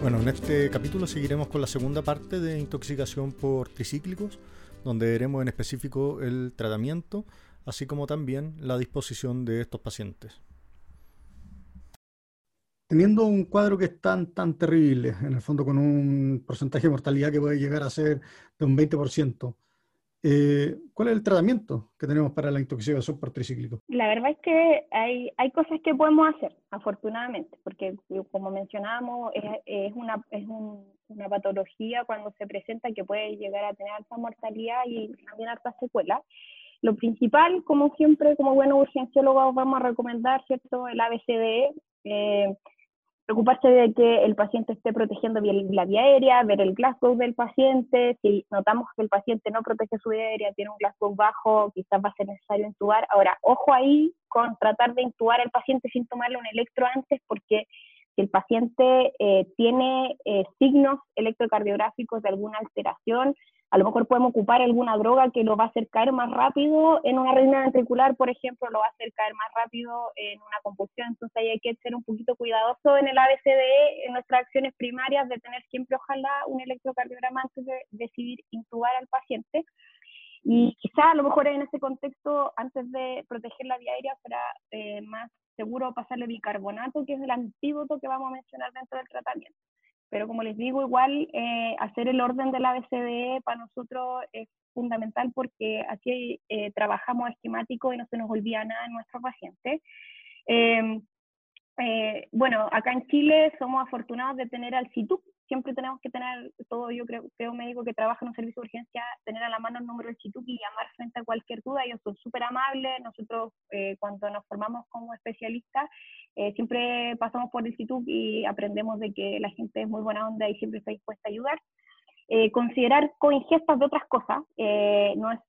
Bueno, en este capítulo seguiremos con la segunda parte de intoxicación por tricíclicos, donde veremos en específico el tratamiento, así como también la disposición de estos pacientes. Teniendo un cuadro que es tan, tan terrible, en el fondo con un porcentaje de mortalidad que puede llegar a ser de un 20%, eh, ¿Cuál es el tratamiento que tenemos para la intoxicación por tricíclico? La verdad es que hay, hay cosas que podemos hacer, afortunadamente, porque como mencionábamos, es, es, una, es una patología cuando se presenta que puede llegar a tener alta mortalidad y también alta secuela. Lo principal, como siempre, como buenos urgenciólogos, vamos a recomendar, ¿cierto?, el ABCDE, eh, preocuparse de que el paciente esté protegiendo bien la vía aérea, ver el Glasgow del paciente, si notamos que el paciente no protege su vía aérea, tiene un Glasgow bajo, quizás va a ser necesario intubar. Ahora, ojo ahí con tratar de intubar al paciente sin tomarle un electro antes, porque si el paciente eh, tiene eh, signos electrocardiográficos de alguna alteración, a lo mejor podemos ocupar alguna droga que lo va a hacer caer más rápido en una arritmia ventricular, por ejemplo, lo va a hacer caer más rápido en una compulsión. Entonces hay que ser un poquito cuidadoso en el ABCDE, en nuestras acciones primarias, de tener siempre, ojalá, un electrocardiograma antes de decidir intubar al paciente. Y quizá a lo mejor en ese contexto, antes de proteger la vía aérea, será eh, más seguro pasarle bicarbonato, que es el antídoto que vamos a mencionar dentro del tratamiento. Pero como les digo, igual eh, hacer el orden de la BCDE para nosotros es fundamental porque así eh, trabajamos esquemático y no se nos olvida nada en nuestros pacientes. Em, eh, bueno, acá en Chile somos afortunados de tener al CITUC, siempre tenemos que tener, todo yo creo, un médico que trabaja en un servicio de urgencia, tener a la mano el número del CITUC y llamar frente a cualquier duda. Ellos son súper amables. Nosotros, eh, cuando nos formamos como especialistas, eh, siempre pasamos por el CITUC y aprendemos de que la gente es muy buena onda y siempre está dispuesta a ayudar. Eh, considerar coingestas de otras cosas, no es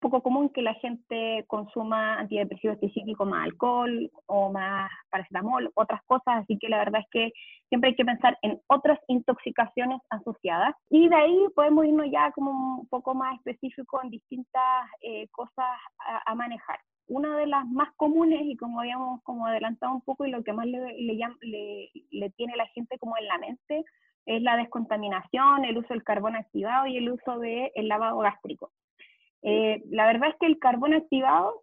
poco común que la gente consuma antidepresivos tricíclicos más alcohol o más paracetamol, otras cosas, así que la verdad es que siempre hay que pensar en otras intoxicaciones asociadas y de ahí podemos irnos ya como un poco más específico en distintas eh, cosas a, manejar. Una de las más comunes y como habíamos como adelantado un poco y lo que más le, le, le tiene la gente como en la mente es la descontaminación, el uso del carbón activado y el uso del lavado gástrico. Eh, la verdad es que el carbón activado,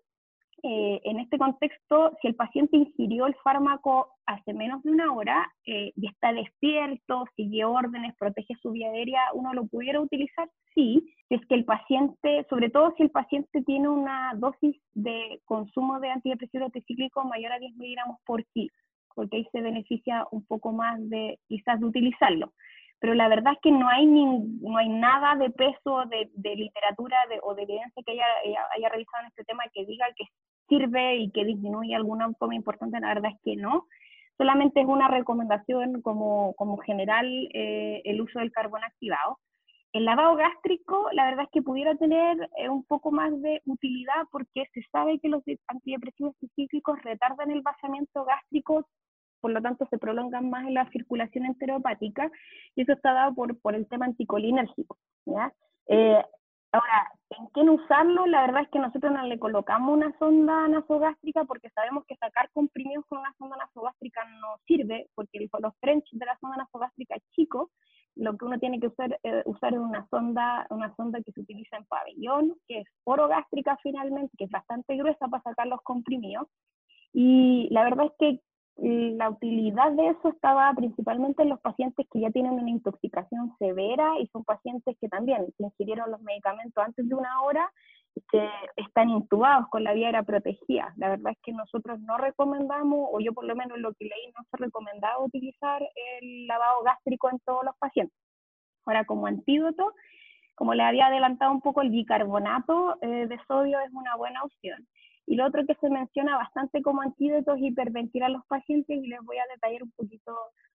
eh, en este contexto, si el paciente ingirió el fármaco hace menos de una hora eh, y está despierto, sigue órdenes, protege su vía aérea, ¿uno lo pudiera utilizar? Sí, es que el paciente, sobre todo si el paciente tiene una dosis de consumo de antidepresivo tricíclico mayor a 10 miligramos por kilo, porque ahí se beneficia un poco más de quizás de utilizarlo pero la verdad es que no hay, no hay nada de peso de, literatura o de evidencia que haya, haya, realizado en este tema que diga que sirve y que disminuye alguna forma importante, la verdad es que no. Solamente es una recomendación como, como general eh, el uso del carbón activado. El lavado gástrico, la verdad es que pudiera tener eh, un poco más de utilidad porque se sabe que los antidepresivos cíclicos retardan el vaciamiento gástrico por lo tanto se prolongan más en la circulación enteropática, y eso está dado por, por el tema anticolinérgico. ¿ya? Eh, ahora, ¿en qué usarlo? La verdad es que nosotros no le colocamos una sonda nasogástrica porque sabemos que sacar comprimidos con una sonda nasogástrica no sirve, porque los French de la sonda nasogástrica es chico, lo que uno tiene que usar, eh, usar es una sonda, una sonda que se utiliza en pabellón, que es orogástrica finalmente, que es bastante gruesa para sacar los comprimidos. Y la verdad es que la utilidad de eso estaba principalmente en los pacientes que ya tienen una intoxicación severa y son pacientes que también se ingirieron los medicamentos antes de una hora y que están intubados con la vía protegida. La verdad es que nosotros no recomendamos, o yo por lo menos lo que leí, no se recomendaba utilizar el lavado gástrico en todos los pacientes. Ahora, como antídoto, como le había adelantado un poco, el bicarbonato eh, de sodio es una buena opción. Y lo otro que se menciona bastante como antídoto es hiperventilar a los pacientes y les voy a detallar un poquito,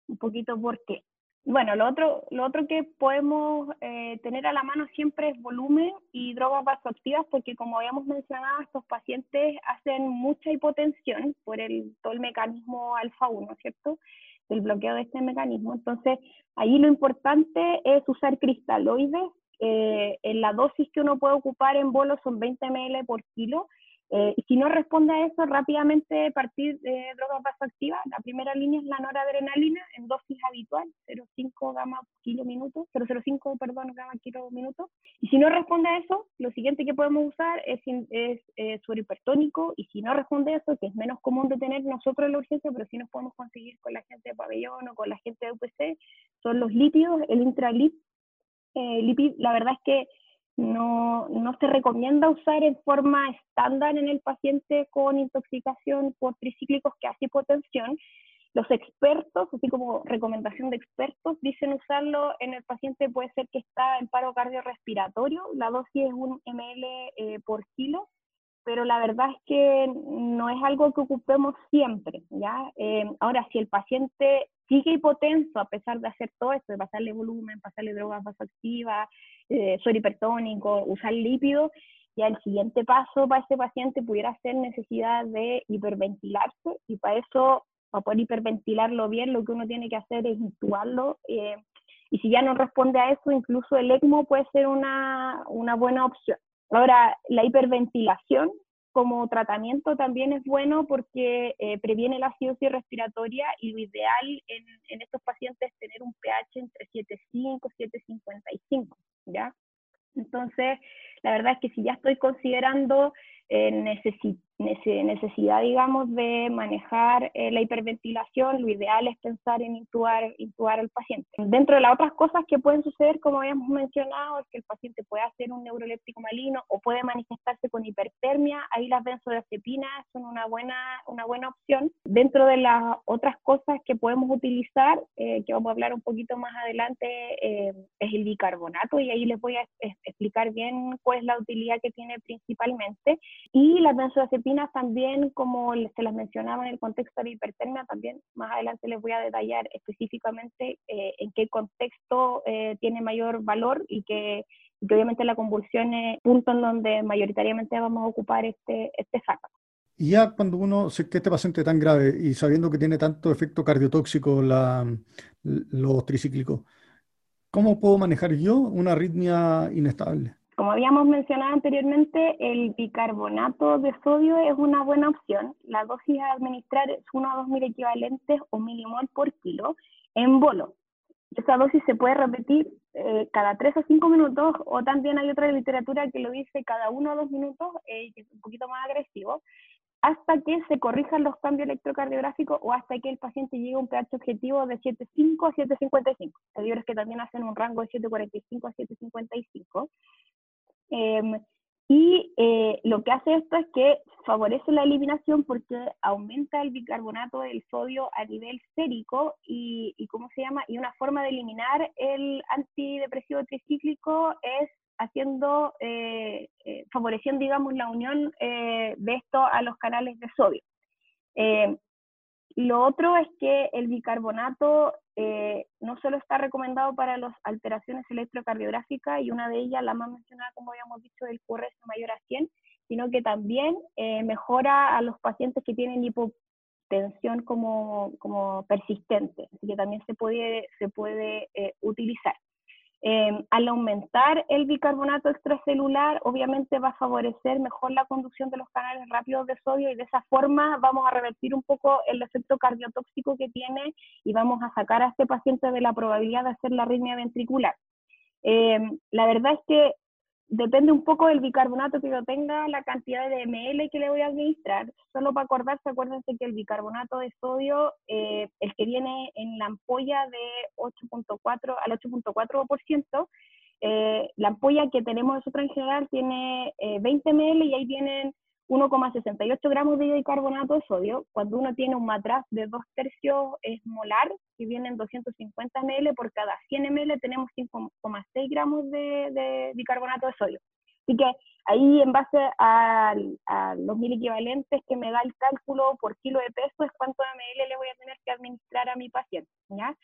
un poquito por qué. bueno, lo otro, lo otro que podemos eh, tener a la mano siempre es volumen y drogas vasoactivas, porque como habíamos mencionado, estos pacientes hacen mucha hipotensión por el, todo el mecanismo alfa-1, ¿cierto? El bloqueo de este mecanismo. Entonces, ahí lo importante es usar cristaloides. Eh, en la dosis que uno puede ocupar en bolo son 20 ml por kilo eh, y si no responde a eso, rápidamente partir de drogas vasoactivas. La primera línea es la noradrenalina en dosis habitual, 0,5 gamma kilo minuto, 0,05 perdón, gamma kilo minuto. Y si no responde a eso, lo siguiente que podemos usar es, es eh, suero hipertónico. Y si no responde a eso, que es menos común de tener nosotros en la urgencia, pero sí nos podemos conseguir con la gente de pabellón o con la gente de UPC, son los lípidos, el intralip. Eh, lipid, la verdad es que no, no se recomienda usar en forma estándar en el paciente con intoxicación por tricíclicos que hace hipotensión. Los expertos, así como recomendación de expertos, dicen usarlo en el paciente, puede ser que está en paro cardiorrespiratorio, la dosis es un ml eh, por kilo, pero la verdad es que no es algo que ocupemos siempre, ¿ya? Eh, ahora, si el paciente sigue hipotenso a pesar de hacer todo esto, de pasarle volumen, pasarle drogas vasoactivas, eh, suero hipertónico, usar lípido, ya el siguiente paso para este paciente pudiera ser necesidad de hiperventilarse y para eso, para poder hiperventilarlo bien, lo que uno tiene que hacer es intubarlo. Eh, y si ya no responde a eso, incluso el ECMO puede ser una, una buena opción. Ahora, la hiperventilación como tratamiento también es bueno porque eh, previene la acidosis respiratoria y lo ideal en, estos pacientes es tener un pH entre 7,5 y 7,55, ¿ya? Entonces, la verdad es que si ya estoy considerando eh, necesidad, digamos, de manejar eh, la hiperventilación, lo ideal es pensar en intubar, intubar al paciente. Dentro de las otras cosas que pueden suceder, como habíamos mencionado, es que el paciente puede hacer un neuroléptico maligno o puede manifestarse con hipertermia, ahí las benzodiazepinas son una buena, una buena opción. Dentro de las otras cosas que podemos utilizar, eh, que vamos a hablar un poquito más adelante, es el bicarbonato y ahí les voy a explicar bien cuál es la utilidad que tiene principalmente. Y las benzodiazepinas también, como se las mencionaba en el contexto de hipertermia, también más adelante les voy a detallar específicamente eh, en qué contexto eh, tiene mayor valor y que, obviamente la convulsión es punto en donde mayoritariamente vamos a ocupar este, este fármaco. Y ya cuando uno, sé que este paciente es tan grave y sabiendo que tiene tanto efecto cardiotóxico la, los tricíclicos, ¿cómo puedo manejar yo una arritmia inestable? Como habíamos mencionado anteriormente, el bicarbonato de sodio es una buena opción. La dosis a administrar es 1 a 2 mil equivalentes o milimol por kilo en bolo. Esa dosis se puede repetir eh, cada 3 o 5 minutos o también hay otra literatura que lo dice cada 1 o 2 minutos, eh, que es un poquito más agresivo, hasta que se corrijan los cambios electrocardiográficos o hasta que el paciente llegue a un pH objetivo de 7,5 a 7,55. Hay libros que también hacen un rango de 7,45 a 7,55. Em, y eh, lo que hace esto es que favorece la eliminación porque aumenta el bicarbonato del sodio a nivel sérico y, ¿cómo se llama? Y una forma de eliminar el antidepresivo tricíclico es haciendo, eh, eh, favoreciendo, digamos, la unión de esto a los canales de sodio. lo otro es que el bicarbonato eh, no solo está recomendado para las alteraciones electrocardiográficas, y una de ellas, la más mencionada, como habíamos dicho, del QRS mayor a 100, sino que también eh, mejora a los pacientes que tienen hipotensión como, como persistente, así que también se puede, se puede eh, utilizar. Em, al aumentar el bicarbonato extracelular, obviamente va a favorecer mejor la conducción de los canales rápidos de sodio y de esa forma vamos a revertir un poco el efecto cardiotóxico que tiene y vamos a sacar a este paciente de la probabilidad de hacer la arritmia ventricular. Em, la verdad es que depende un poco del bicarbonato que yo tenga, la cantidad de ml que le voy a administrar. Solo para acordarse, acuérdense que el bicarbonato de sodio, eh, el que viene en la ampolla de 8.4 al 8.4%, eh, la ampolla que tenemos nosotros en general tiene 20 eh, ml y ahí vienen 1,68 gramos de bicarbonato de sodio. Cuando uno tiene un matraz de 2 tercios es molar, que vienen 250 ml, por cada 100 ml tenemos 5,6 gramos de, bicarbonato de sodio. Así que ahí en base a, los mil equivalentes que me da el cálculo por kilo de peso es cuánto ml le voy a tener que administrar a mi paciente. ¿ya?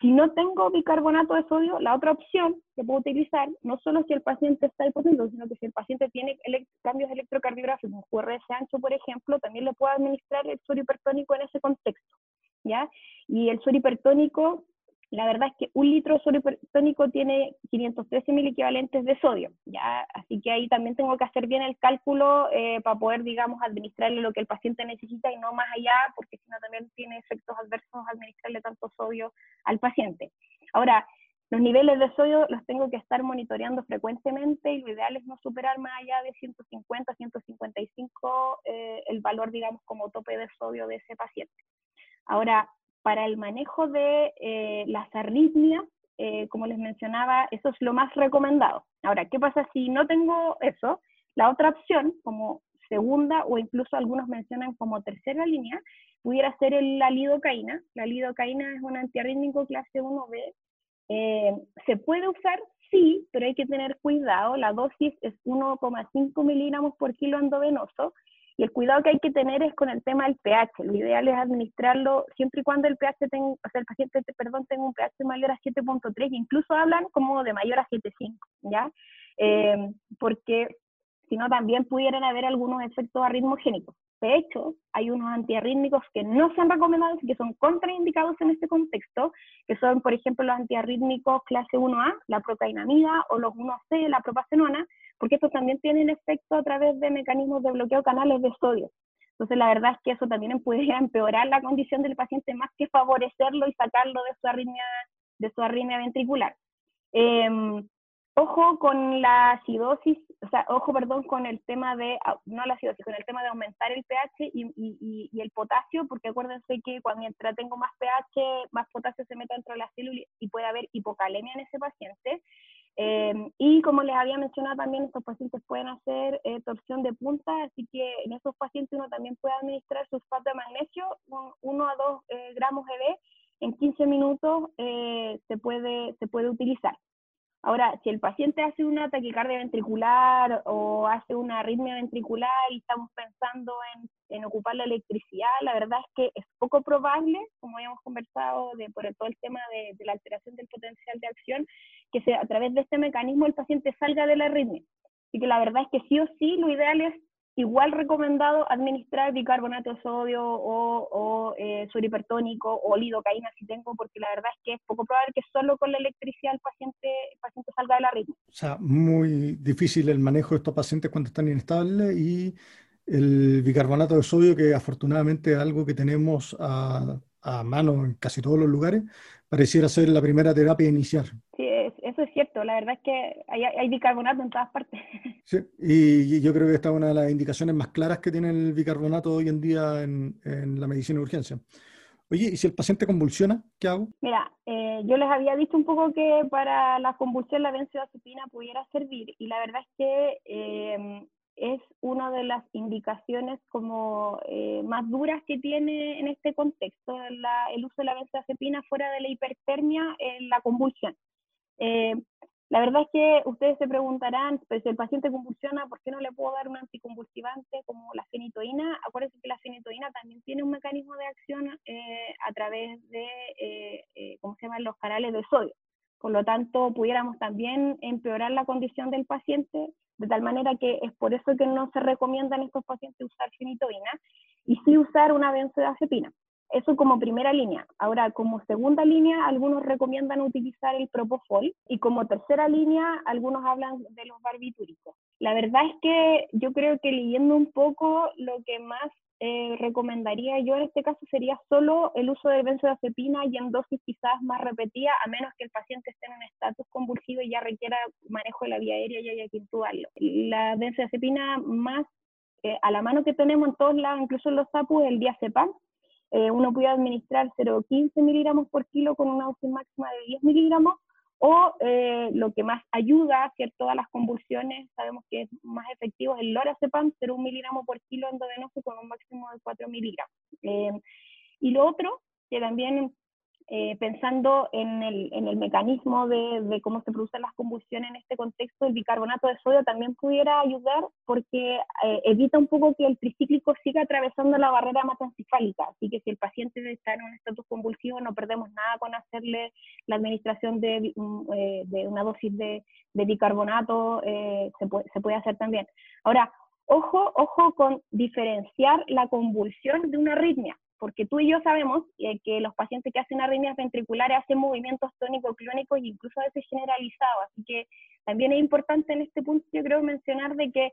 Si no tengo bicarbonato de sodio, la otra opción que puedo utilizar, no solo si el paciente está hipotenso, sino que si el paciente tiene cambios electrocardiográficos, QRS ancho, por ejemplo, también le puedo administrar el suero hipertónico en ese contexto, ¿ya? Y el suero hipertónico la verdad es que un litro sodio hipertónico tiene 513 mil equivalentes de sodio, ¿ya? Así que ahí también tengo que hacer bien el cálculo eh, para poder, digamos, administrarle lo que el paciente necesita y no más allá, porque si no también tiene efectos adversos administrarle tanto sodio al paciente. Ahora, los niveles de sodio los tengo que estar monitoreando frecuentemente y lo ideal es no superar más allá de 150, 155 eh, el valor, digamos, como tope de sodio de ese paciente. Ahora, para el manejo de eh, las arritmias, eh, como les mencionaba, eso es lo más recomendado. Ahora, ¿qué pasa si no tengo eso? La otra opción, como segunda o incluso algunos mencionan como tercera línea, pudiera ser la lidocaína. La lidocaína es un antiarrítmico clase 1B. Eh, ¿Se puede usar? Sí, pero hay que tener cuidado. La dosis es 1,5 miligramos por kilo endovenoso y el cuidado que hay que tener es con el tema del pH. Lo ideal es administrarlo siempre y cuando el pH tenga, o sea, el paciente, perdón, tenga un pH mayor a 7.3, incluso hablan como de mayor a 7.5, ¿ya? Eh, porque si no también pudieran haber algunos efectos arritmogénicos. De hecho, hay unos antiarrítmicos que no se han recomendado y que son contraindicados en este contexto, que son, por ejemplo, los antiarrítmicos clase 1A, la procainamida, o los 1C, la propacenona, porque estos también tienen efecto a través de mecanismos de bloqueo canales de sodio. Entonces, la verdad es que eso también puede empeorar la condición del paciente más que favorecerlo y sacarlo de su arritmia, de su arritmia ventricular. Em, ojo con la acidosis, o sea, ojo, perdón, con el tema de, no la acidosis, con el tema de aumentar el pH y, y, y el potasio, porque acuérdense que cuando mientras tengo más pH, más potasio se mete dentro de la célula y puede haber hipocalemia en ese paciente. Em, y como les había mencionado también, estos pacientes pueden hacer eh, torsión de punta, así que en esos pacientes uno también puede administrar sulfato de magnesio, 1 a 2 eh, gramos EB, en 15 minutos eh, se, puede, se puede utilizar. Ahora, si el paciente hace una taquicardia ventricular o hace una arritmia ventricular y estamos pensando en, en, ocupar la electricidad, la verdad es que es poco probable, como habíamos conversado de, por todo el tema de, de la alteración del potencial de acción, que a través de este mecanismo el paciente salga de la arritmia. Así que la verdad es que sí o sí lo ideal es igual recomendado administrar bicarbonato de sodio o, o eh, hipertónico o lidocaína si tengo, porque la verdad es que es poco probable que solo con la electricidad el paciente, el paciente salga de la ritmo. O sea, muy difícil el manejo de estos pacientes cuando están inestables y el bicarbonato de sodio, que afortunadamente es algo que tenemos a, a mano en casi todos los lugares, pareciera ser la primera terapia inicial. Sí, eso es cierto. La verdad es que hay, bicarbonato en todas partes. Sí, y, yo creo que esta es una de las indicaciones más claras que tiene el bicarbonato hoy en día en, la medicina de urgencia. Oye, ¿y si el paciente convulsiona, qué hago? Mira, eh, yo les había dicho un poco que para la convulsión la benzodiazepina pudiera servir y la verdad es que eh, es una de las indicaciones como eh, más duras que tiene en este contexto el uso de la benzodiazepina fuera de la hipertermia en la convulsión. Eh, la verdad es que ustedes se preguntarán, pues, si el paciente convulsiona, ¿por qué no le puedo dar un anticonvulsivante como la fenitoína? Acuérdense que la fenitoína también tiene un mecanismo de acción eh, a través de, eh, ¿cómo se llaman?, los canales de sodio. Por lo tanto, pudiéramos también empeorar la condición del paciente, de tal manera que es por eso que no se recomienda en estos pacientes usar fenitoína y sí usar una benzodiazepina. Eso como primera línea. Ahora, como segunda línea, algunos recomiendan utilizar el propofol y como tercera línea, algunos hablan de los barbitúricos. La verdad es que yo creo que leyendo un poco, lo que más eh, recomendaría yo en este caso sería solo el uso de benzodiazepina y en dosis quizás más repetida, a menos que el paciente esté en un estatus convulsivo y ya requiera manejo de la vía aérea y haya que intubarlo. La benzodiazepina más eh, a la mano que tenemos en todos lados, incluso en los SAPU, es el diazepam, eh, uno puede administrar 0,15 miligramos por kilo con una dosis máxima de 10 miligramos, o eh, lo que más ayuda a hacer todas las convulsiones, sabemos que es más efectivo, el lorazepam, 0,1 miligramo por kilo endovenoso con un máximo de 4 miligramos. Eh, y lo otro, que también eh, pensando en el, en el mecanismo de, de, cómo se producen las convulsiones en este contexto, el bicarbonato de sodio también pudiera ayudar porque eh, evita un poco que el tricíclico siga atravesando la barrera hematoencefálica. Así que si el paciente está en un estatus convulsivo, no perdemos nada con hacerle la administración de, mm, eh, de una dosis de, de bicarbonato, se puede, se, puede, hacer también. Ahora, ojo, ojo con diferenciar la convulsión de una arritmia porque tú y yo sabemos eh, que los pacientes que hacen arritmias ventriculares hacen movimientos tónico-clónicos e incluso a veces generalizados, así que también es importante en este punto, yo creo, mencionar de que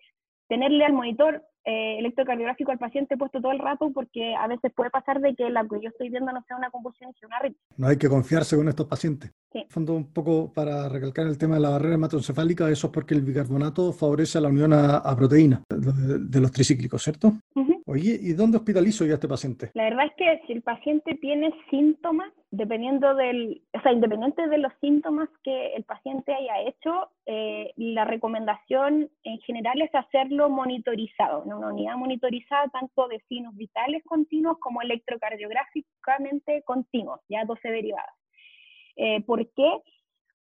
tenerle al monitor eh, electrocardiográfico al paciente puesto todo el rato, porque a veces puede pasar de que la que yo estoy viendo no sea una convulsión, sino una arritmia. No hay que confiarse con estos pacientes. Sí. fondo, un poco para recalcar el tema de la barrera hematoencefálica, eso es porque el bicarbonato favorece la unión a, proteínas de, los tricíclicos, ¿cierto? Oye, ¿y dónde hospitalizo yo este paciente? La verdad es que si el paciente tiene síntomas, dependiendo del, o sea, independiente de los síntomas que el paciente haya hecho, eh, la recomendación en general es hacerlo monitorizado, en una unidad monitorizada tanto de signos vitales continuos como electrocardiográficamente continuos, ya 12 derivadas. Eh, ¿Por qué?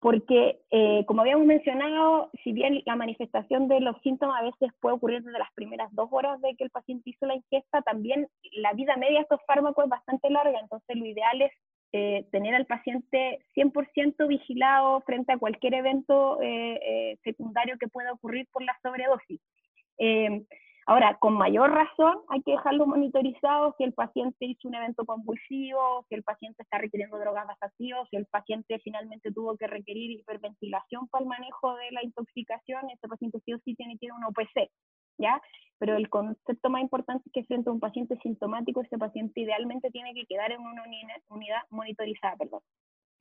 Porque, eh, como habíamos mencionado, si bien la manifestación de los síntomas a veces puede ocurrir desde las primeras dos horas de que el paciente hizo la ingesta, también la vida media de estos fármacos es bastante larga, entonces lo ideal es eh, tener al paciente 100% vigilado frente a cualquier evento eh, secundario que pueda ocurrir por la sobredosis. Ahora, con mayor razón hay que dejarlo monitorizado si el paciente hizo un evento convulsivo, si el paciente está requiriendo drogas vasativas, si el paciente finalmente tuvo que requerir hiperventilación para el manejo de la intoxicación, ese paciente sí o sí tiene que ir a un OPC, ¿ya? Pero el concepto más importante es que frente a un paciente sintomático, ese paciente idealmente tiene que quedar en una unidad monitorizada, perdón.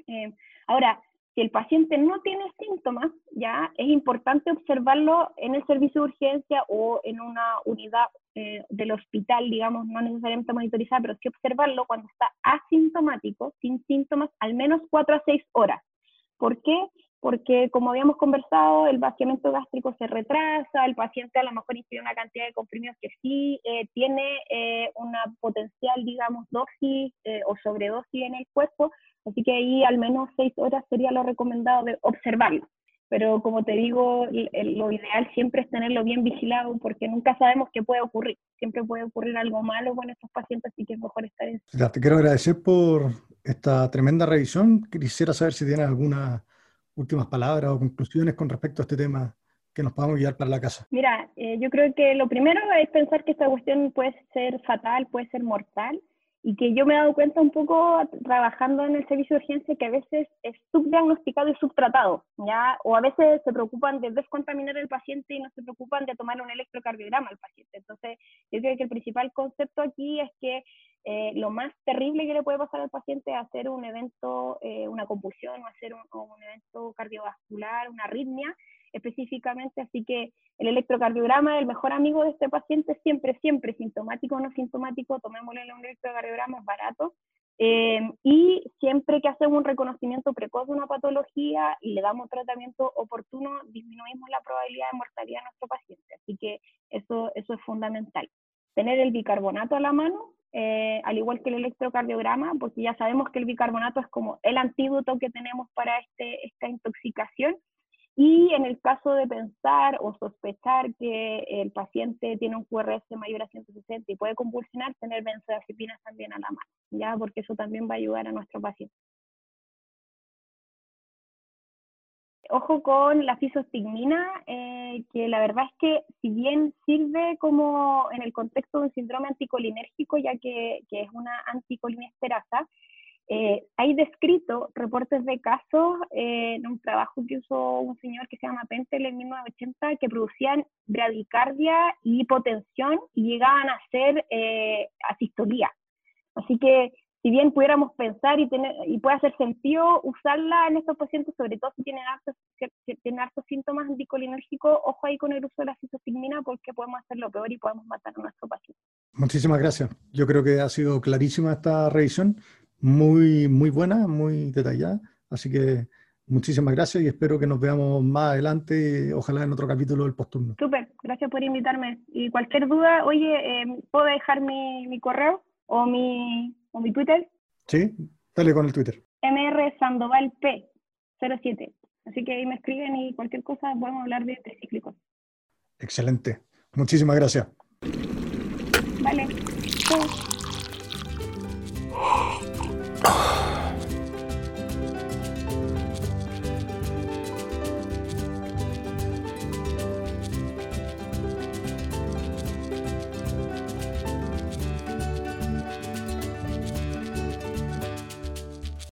Eh, ahora, si el paciente no tiene síntomas, ya es importante observarlo en el servicio de urgencia o en una unidad eh, del hospital, digamos, no necesariamente monitorizada, pero sí observarlo cuando está asintomático, sin síntomas, al menos 4 a 6 horas. ¿Por qué? Porque, como habíamos conversado, el vaciamiento gástrico se retrasa, el paciente a lo mejor ingiere una cantidad de comprimidos que sí eh, tiene eh, una potencial, digamos, dosis o sobredosis en el cuerpo, Así que ahí al menos seis horas sería lo recomendado de observarlo. Pero como te digo, lo ideal siempre es tenerlo bien vigilado porque nunca sabemos qué puede ocurrir. Siempre puede ocurrir algo malo con estos pacientes, así que es mejor estar en... Te quiero agradecer por esta tremenda revisión. Quisiera saber si tienes algunas últimas palabras o conclusiones con respecto a este tema que nos podamos guiar para la casa. Mira, eh, yo creo que lo primero es pensar que esta cuestión puede ser fatal, puede ser mortal y que yo me he dado cuenta un poco trabajando en el servicio de urgencia que a veces es subdiagnosticado y subtratado, ¿ya? O a veces se preocupan de descontaminar al paciente y no se preocupan de tomar un electrocardiograma al paciente. Entonces, yo creo que el principal concepto aquí es que eh, lo más terrible que le puede pasar al paciente es hacer un evento, eh, una compulsión o hacer un, un evento cardiovascular, una arritmia, específicamente, así que el electrocardiograma es el mejor amigo de este paciente, siempre, siempre, sintomático o no sintomático, tomémosle un electrocardiograma, es barato, eh, y siempre que hacemos un reconocimiento precoz de una patología y le damos tratamiento oportuno, disminuimos la probabilidad de mortalidad de nuestro paciente, así que eso, eso es fundamental. Tener el bicarbonato a la mano, eh, al igual que el electrocardiograma, porque ya sabemos que el bicarbonato es como el antídoto que tenemos para este, esta intoxicación, y en el caso de pensar o sospechar que el paciente tiene un QRS mayor a 160 y puede convulsionar, tener benzodiazepinas también a la mano, ¿ya? Porque eso también va a ayudar a nuestro paciente. Ojo con la fisostigmina, eh, que la verdad es que si bien sirve como en el contexto de un síndrome anticolinérgico, ya que, que es una anticolinesterasa, eh, hay descrito reportes de casos eh, en un trabajo que usó un señor que se llama Pentel en 1980 que producían bradicardia y hipotensión y llegaban a ser eh, asistolía. Así que si bien pudiéramos pensar y, tener, y puede hacer sentido usarla en estos pacientes, sobre todo si tienen hartos, si tienen hartos síntomas anticolinérgicos, ojo ahí con el uso de la cisostigmina porque podemos hacerlo peor y podemos matar a nuestro paciente. Muchísimas gracias. Yo creo que ha sido clarísima esta revisión muy, muy buena, muy detallada. Así que muchísimas gracias y espero que nos veamos más adelante, ojalá en otro capítulo del posturno. Súper, gracias por invitarme. Y cualquier duda, oye, eh, ¿puedo dejar mi, mi correo o mi, o mi Twitter? Sí, Dale con el Twitter. MR Sandoval P 07. Así que ahí me escriben y cualquier cosa podemos hablar de tricíclicos. Excelente. Muchísimas gracias. Vale. Chau. Oh.